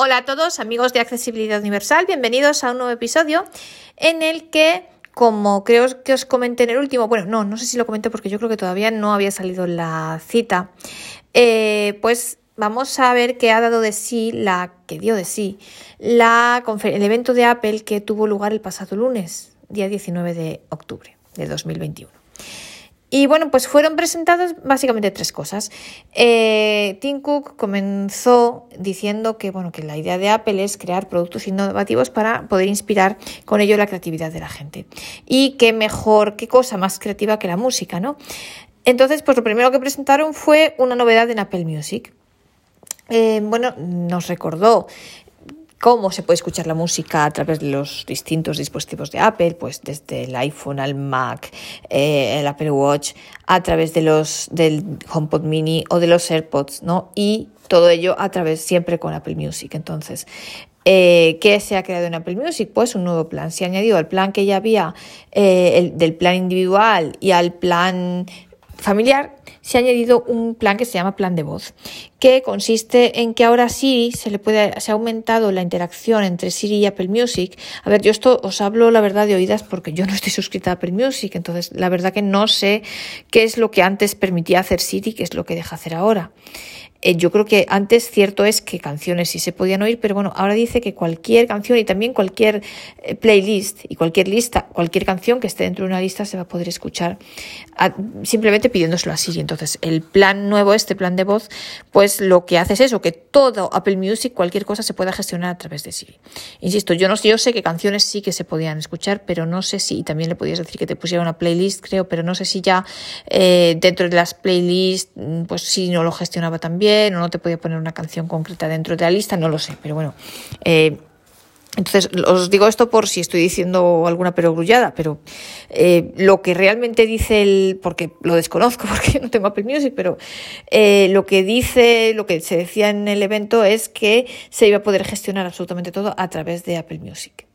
Hola a todos amigos de Accesibilidad Universal, bienvenidos a un nuevo episodio en el que, como creo que os comenté en el último, bueno, no, no sé si lo comenté porque yo creo que todavía no había salido la cita, eh, pues vamos a ver qué ha dado de sí, la que dio de sí, la, el evento de Apple que tuvo lugar el pasado lunes, día 19 de octubre de 2021. Y bueno, pues fueron presentadas básicamente tres cosas. Eh, Tim Cook comenzó diciendo que, bueno, que la idea de Apple es crear productos innovativos para poder inspirar con ello la creatividad de la gente. Y qué mejor, qué cosa más creativa que la música, ¿no? Entonces, pues lo primero que presentaron fue una novedad en Apple Music. Eh, bueno, nos recordó cómo se puede escuchar la música a través de los distintos dispositivos de Apple, pues desde el iPhone al Mac, eh, el Apple Watch, a través de los del HomePod Mini o de los AirPods, ¿no? Y todo ello a través siempre con Apple Music. Entonces, eh, ¿Qué se ha creado en Apple Music? Pues un nuevo plan. Se ha añadido al plan que ya había, eh, el, del plan individual y al plan familiar, se ha añadido un plan que se llama plan de voz, que consiste en que ahora sí se le puede, se ha aumentado la interacción entre Siri y Apple Music. A ver, yo esto os hablo la verdad de oídas porque yo no estoy suscrita a Apple Music, entonces la verdad que no sé qué es lo que antes permitía hacer Siri, qué es lo que deja hacer ahora. Eh, yo creo que antes cierto es que canciones sí se podían oír, pero bueno, ahora dice que cualquier canción y también cualquier eh, playlist y cualquier lista, cualquier canción que esté dentro de una lista se va a poder escuchar simplemente pidiéndoselo así. Entonces, el plan nuevo, este plan de voz, pues lo que hace es eso, que todo Apple Music, cualquier cosa se pueda gestionar a través de Siri. Insisto, yo no yo sé que canciones sí que se podían escuchar, pero no sé si, también le podías decir que te pusiera una playlist, creo, pero no sé si ya eh, dentro de las playlists, mm, pues si no lo gestionaba también o no te podía poner una canción concreta dentro de la lista, no lo sé, pero bueno. Eh, entonces, os digo esto por si estoy diciendo alguna perogrullada, pero eh, lo que realmente dice el, porque lo desconozco porque no tengo Apple Music, pero eh, lo que dice, lo que se decía en el evento es que se iba a poder gestionar absolutamente todo a través de Apple Music.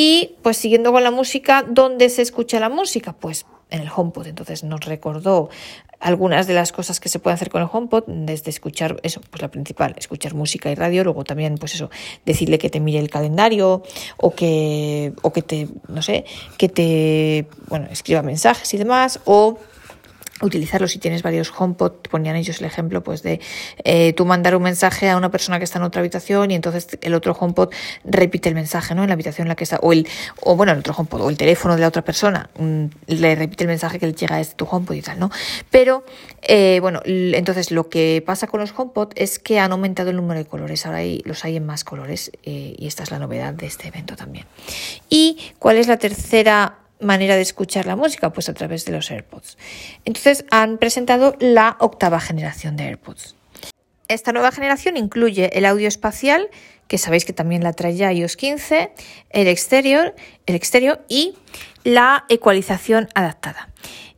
Y pues siguiendo con la música, ¿dónde se escucha la música? Pues en el HomePod. Entonces nos recordó algunas de las cosas que se puede hacer con el HomePod, desde escuchar, eso, pues la principal, escuchar música y radio, luego también, pues eso, decirle que te mire el calendario o que, o que te, no sé, que te, bueno, escriba mensajes y demás, o utilizarlo si tienes varios HomePod, ponían ellos el ejemplo pues de eh, tú mandar un mensaje a una persona que está en otra habitación y entonces el otro HomePod repite el mensaje, ¿no? En la habitación en la que está, o el, o bueno, el otro HomePod, o el teléfono de la otra persona, mm, le repite el mensaje que le llega a este tu HomePod y tal, ¿no? Pero, eh, bueno, entonces lo que pasa con los HomePod es que han aumentado el número de colores, ahora hay, los hay en más colores eh, y esta es la novedad de este evento también. ¿Y cuál es la tercera manera de escuchar la música? Pues a través de los AirPods. Entonces han presentado la octava generación de AirPods. Esta nueva generación incluye el audio espacial, que sabéis que también la trae ya iOS 15, el exterior, el exterior y la ecualización adaptada.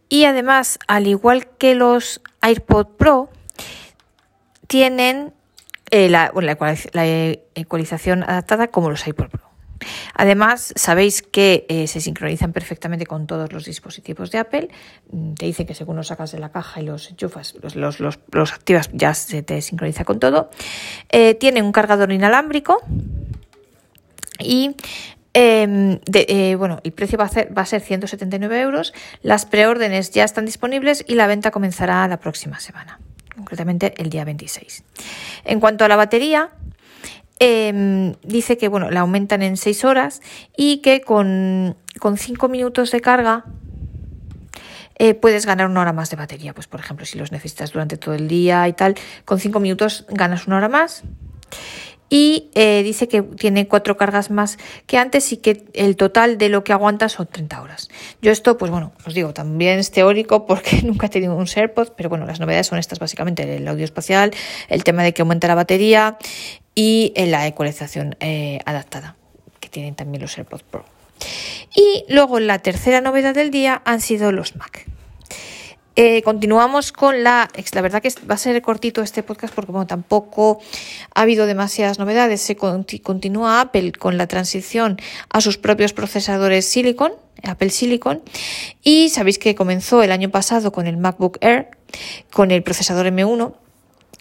Y además, al igual que los AirPods Pro, tienen eh, la, la ecualización adaptada como los AirPods Pro. Además, sabéis que eh, se sincronizan perfectamente con todos los dispositivos de Apple. Mm, te dicen que según los sacas de la caja y los enchufas, los, los, activas, ya se te sincroniza con todo. Eh, tiene un cargador inalámbrico y em, eh, bueno, el precio va a, ser, va a ser 179 euros. Las preórdenes ya están disponibles y la venta comenzará la próxima semana, concretamente el día 26. En cuanto a la batería, Em, dice que bueno, la aumentan en 6 horas y que con, con 5 minutos de carga eh, puedes ganar una hora más de batería. Pues por ejemplo, si los necesitas durante todo el día y tal, con 5 minutos ganas una hora más y eh, dice que tiene cuatro cargas más que antes y que el total de lo que aguanta son 30 horas. Yo esto, pues bueno, os digo, también es teórico porque nunca he tenido un AirPod, pero bueno, las novedades son estas básicamente, el audio espacial, el tema de que aumenta la batería y eh, la ecualización eh, adaptada, que tienen también los AirPods Pro. Y luego la tercera novedad del día han sido los Mac. Eh, continuamos con la. La verdad que va a ser cortito este podcast porque bueno, tampoco ha habido demasiadas novedades. Se continúa Apple con la transición a sus propios procesadores Silicon, Apple Silicon, y sabéis que comenzó el año pasado con el MacBook Air, con el procesador M1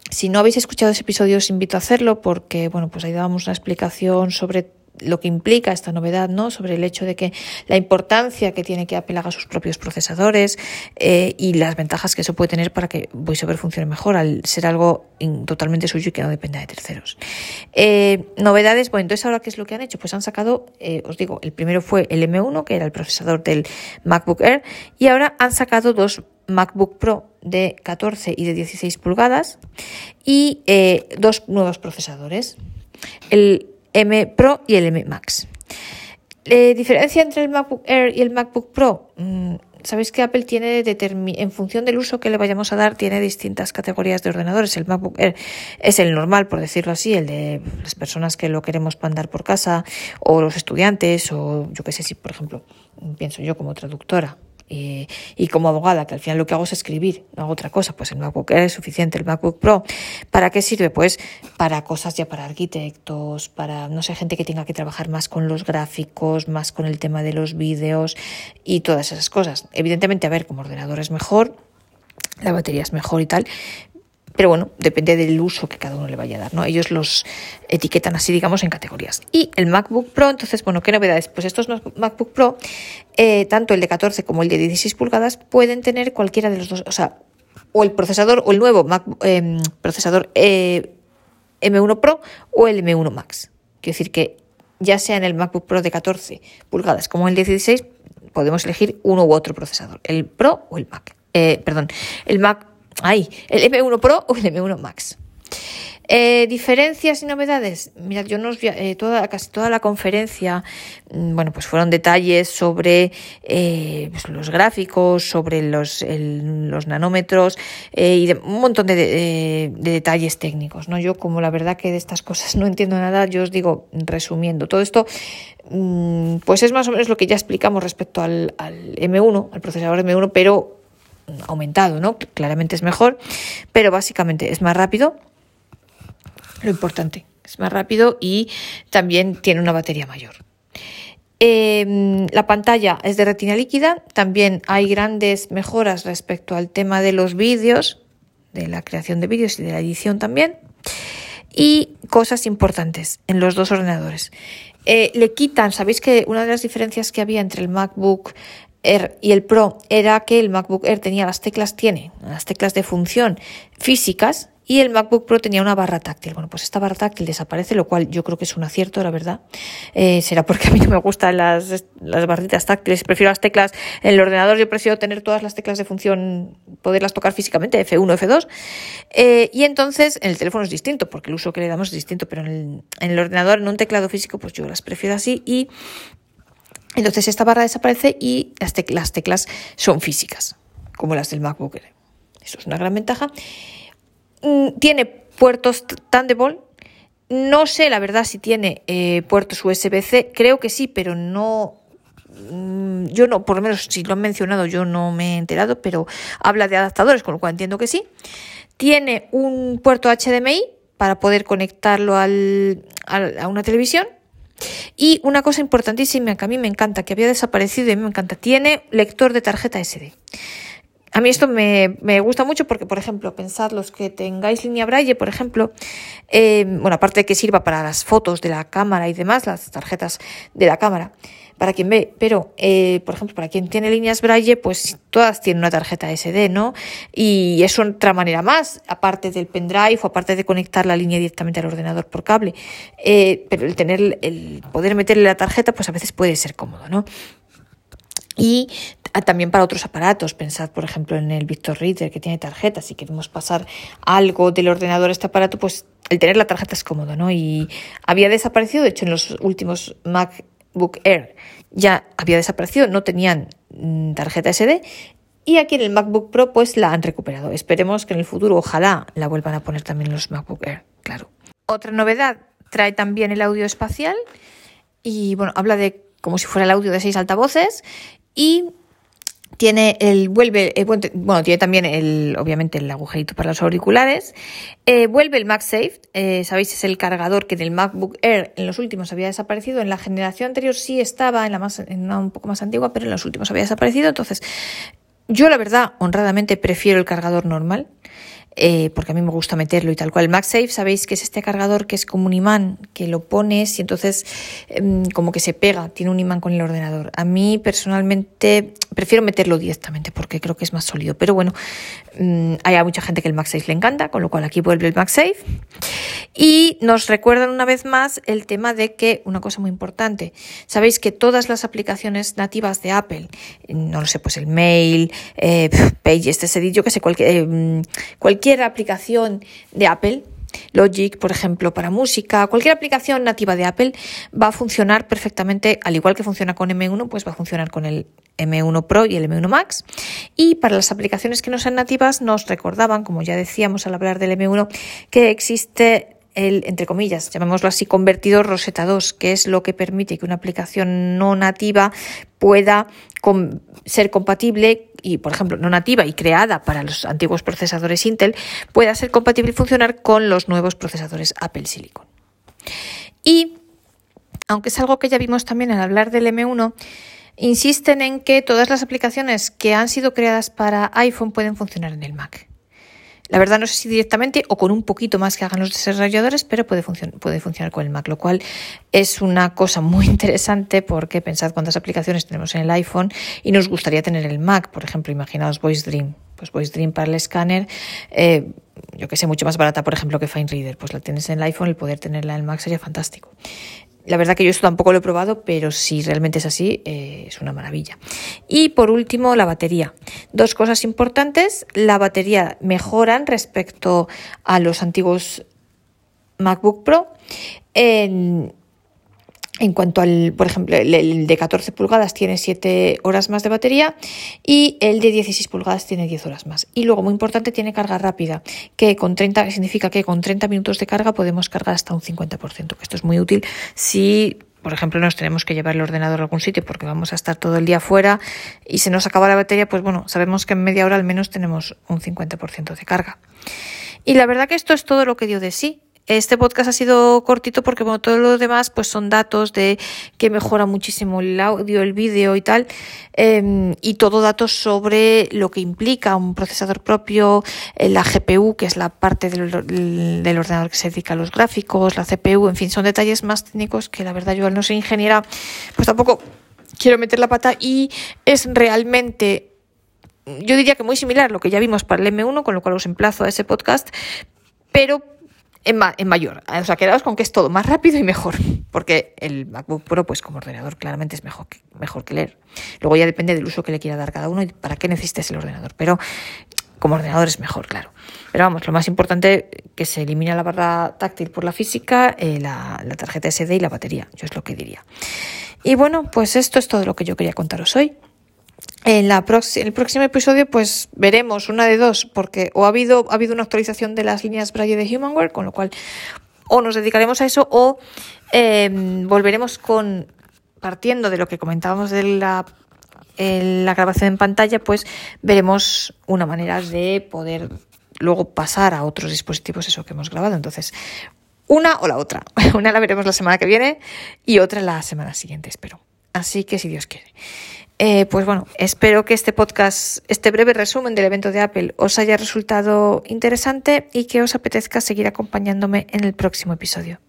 Si no habéis escuchado ese episodio, os invito a hacerlo porque, bueno, pues ahí dábamos una explicación sobre lo que implica esta novedad, ¿no? Sobre el hecho de que la importancia que tiene que Apple haga sus propios procesadores eh, y las ventajas que eso puede tener para que VoiceOver funcione mejor al ser algo totalmente suyo y que no dependa de terceros. Eh, novedades, bueno, entonces ahora qué es lo que han hecho? Pues han sacado, eh, os digo, el primero fue el M1, que era el procesador del MacBook Air, y ahora han sacado dos MacBook Pro de 14 y de 16 pulgadas y dos nuevos procesadores. El M Pro y el M Max. La diferencia entre el MacBook Air y el MacBook Pro. Mm, sabéis que Apple tiene, en función del uso que le vayamos a dar, tiene distintas categorías de ordenadores. El MacBook Air es el normal, por decirlo así, el de las personas que lo queremos mandar por casa, o los estudiantes, o yo qué sé, si por ejemplo, pienso yo como traductora, y como abogada, que al final lo que hago es escribir, no hago otra cosa, pues el MacBook Air es suficiente, el MacBook Pro. ¿Para qué sirve? Pues para cosas ya para arquitectos, para, no sé, gente que tenga que trabajar más con los gráficos, más con el tema de los vídeos y todas esas cosas. Evidentemente, a ver, como ordenador es mejor, la batería es mejor y tal, pero bueno, depende del uso que cada uno le vaya a dar, ¿no? Ellos los etiquetan así, digamos, en categorías. Y el MacBook Pro, entonces, bueno, ¿qué novedades? Pues estos MacBook Pro, eh, tanto el de 14 como el de 16 pulgadas, pueden tener cualquiera de los dos, o sea, o el procesador, o el nuevo Mac, em, procesador eh, M1 Pro o el M1 Max. Quiero decir que ya sea en el MacBook Pro de 14 pulgadas como el de 16, podemos elegir uno u otro procesador, el Pro o el Mac. Eh, perdón, el Mac Ahí, el M1 Pro o el M1 Max. Eh, diferencias y novedades. Mirad, yo nos eh, toda, casi toda la conferencia, mm, bueno, pues fueron detalles sobre eh, pues los gráficos, sobre los, los nanómetros y un montón de, detalles técnicos. ¿no? Yo, como la verdad que de estas cosas no entiendo nada, yo os digo, resumiendo, todo esto, mm, pues es más o menos lo que ya explicamos respecto al, al M1, al procesador M1, pero aumentado, ¿no? Claramente es mejor, pero básicamente es más rápido. Lo importante, es más rápido y también tiene una batería mayor. Em, la pantalla es de retina líquida, también hay grandes mejoras respecto al tema de los vídeos, de la creación de vídeos y de la edición también. Y cosas importantes en los dos ordenadores. Eh, le quitan, sabéis que una de las diferencias que había entre el MacBook Air y el Pro era que el MacBook Air tenía las teclas, tiene las teclas de función físicas y el MacBook Pro tenía una barra táctil. Bueno, pues esta barra táctil desaparece, lo cual yo creo que es un acierto, la verdad. Eh, será porque a mí no me gustan las, las barritas táctiles, prefiero las teclas en el ordenador, yo prefiero tener todas las teclas de función, poderlas tocar físicamente, F1, F2. Eh, y entonces en el teléfono es distinto, porque el uso que le damos es distinto, pero en el, en el ordenador, en un teclado físico, pues yo las prefiero así y entonces esta barra desaparece y las, teclas son físicas, como las del MacBook. Eso es una gran ventaja. Mm, tiene puertos Thunderbolt. No sé, la verdad, si tiene eh, puertos USB-C. Creo que sí, pero no. Mm, yo no, por lo menos si lo han mencionado, yo no me he enterado, pero habla de adaptadores, con lo cual entiendo que sí. Tiene un puerto HDMI para poder conectarlo a una televisión y una cosa importantísima que a mí me encanta, que había desaparecido y a me encanta, tiene lector de tarjeta SD. A mí esto me, gusta mucho porque, por ejemplo, pensad los que tengáis línea Braille, por ejemplo, eh, bueno, aparte de que sirva para las fotos de la cámara y demás, las tarjetas de la cámara, para quien ve, pero eh, por ejemplo, para quien tiene líneas Braille, pues todas tienen una tarjeta SD, ¿no? Y es otra manera más, aparte del pendrive o aparte de conectar la línea directamente al ordenador por cable. Eh, pero el tener, el poder meterle la tarjeta, pues a veces puede ser cómodo, ¿no? Y también para otros aparatos, pensad por ejemplo en el Victor Reader que tiene tarjeta, si queremos pasar algo del ordenador a este aparato, pues el tener la tarjeta es cómodo, ¿no? Y había desaparecido, de hecho en los últimos Mac Book Air ya había desaparecido, no tenían mm, tarjeta SD y aquí en el MacBook Pro pues la han recuperado. Esperemos que en el futuro ojalá la vuelvan a poner también los MacBook Air, claro. Otra novedad, trae también el audio espacial y bueno, habla de como si fuera el audio de seis altavoces y tiene el vuelve eh, bueno tiene también el obviamente el agujerito para los auriculares. Eh, vuelve el MagSafe. Eh, sabéis es el cargador que en el MacBook Air en los últimos había desaparecido. En la generación anterior sí estaba en la más en una un poco más antigua pero en los últimos había desaparecido. Entonces yo la verdad honradamente prefiero el cargador normal eh, porque a mí me gusta meterlo y tal cual. El MagSafe, sabéis que es este cargador que es como un imán, que lo pones y entonces em, como que se pega, tiene un imán con el ordenador. A mí personalmente prefiero meterlo directamente porque creo que es más sólido, pero bueno, mm, hay mucha gente que el MagSafe le encanta, con lo cual aquí vuelve el MagSafe. Y nos recuerdan una vez más el tema de que, una cosa muy importante, sabéis que todas las aplicaciones nativas de Apple, no lo sé, pues el mail, eh, Pages, este yo que sé, cualquier, eh, cualquier aplicación de Apple, Logic, por ejemplo, para música, cualquier aplicación nativa de Apple va a funcionar perfectamente, al igual que funciona con M1, pues va a funcionar con el M1 Pro y el M1 Max. Y para las aplicaciones que no sean nativas, nos recordaban, como ya decíamos al hablar del M1, que existe entre comillas, llamémoslo así, convertidor Rosetta 2, que es lo que permite que una aplicación no nativa pueda ser compatible y, por ejemplo, no nativa y creada para los antiguos procesadores Intel, pueda ser compatible y funcionar con los nuevos procesadores Apple Silicon. Y, aunque es algo que ya vimos también al hablar del M1, insisten en que todas las aplicaciones que han sido creadas para iPhone pueden funcionar en el Mac. La verdad no sé si directamente o con un poquito más que hagan los desarrolladores, pero puede, puede funcionar con el Mac, lo cual es una cosa muy interesante porque pensad cuántas aplicaciones tenemos en el iPhone y nos gustaría tener el Mac. Por ejemplo, imaginaos Voice Dream. Pues Voice Dream para el escáner, eh, yo que sé, mucho más barata, por ejemplo, que FineReader. Pues la tienes en el iPhone, el poder tenerla en el Mac sería fantástico. La verdad que yo esto tampoco lo he probado, pero si realmente es así, eh, es una maravilla. Y por último, la batería. Dos cosas importantes. La batería mejoran respecto a los antiguos MacBook Pro. En cuanto al, por ejemplo, el, de 14 pulgadas tiene 7 horas más de batería y el de 16 pulgadas tiene 10 horas más. Y luego, muy importante, tiene carga rápida, que con 30 significa que con 30 minutos de carga podemos cargar hasta un 50%, que esto es muy útil si por ejemplo, nos tenemos que llevar el ordenador a algún sitio porque vamos a estar todo el día fuera y se nos acaba la batería, pues bueno, sabemos que en media hora al menos tenemos un 50% de carga. Y la verdad que esto es todo lo que dio de sí. Este podcast ha sido cortito porque bueno, todo lo demás pues son datos de que mejora muchísimo el audio, el vídeo y tal, em, y todo datos sobre lo que implica un procesador propio, eh, la GPU, que es la parte del, del, ordenador que se dedica a los gráficos, la CPU, en fin, son detalles más técnicos que la verdad yo al no ser ingeniera, pues tampoco quiero meter la pata y es realmente yo diría que muy similar a lo que ya vimos para el M1, con lo cual os emplazo a ese podcast, pero en, mayor. O sea, quedaos con que es todo más rápido y mejor, porque el MacBook Pro, pues como ordenador, claramente es mejor que, mejor que leer. Luego ya depende del uso que le quiera dar cada uno y para qué necesites el ordenador, pero como ordenador es mejor, claro. Pero vamos, lo más importante que se elimina la barra táctil por la física, eh, la, la tarjeta SD y la batería, yo es lo que diría. Y bueno, pues esto es todo lo que yo quería contaros hoy. En la el próximo episodio, pues veremos una de dos, porque o ha habido, ha habido una actualización de las líneas Braille de Humanware, con lo cual o nos dedicaremos a eso o em, volveremos con, partiendo de lo que comentábamos de la, la grabación en pantalla, pues veremos una manera de poder luego pasar a otros dispositivos eso que hemos grabado. Entonces, una o la otra. Una la veremos la semana que viene y otra la semana siguiente, espero. Así que si Dios quiere. Eh, pues bueno, espero que este podcast, este breve resumen del evento de Apple, os haya resultado interesante y que os apetezca seguir acompañándome en el próximo episodio.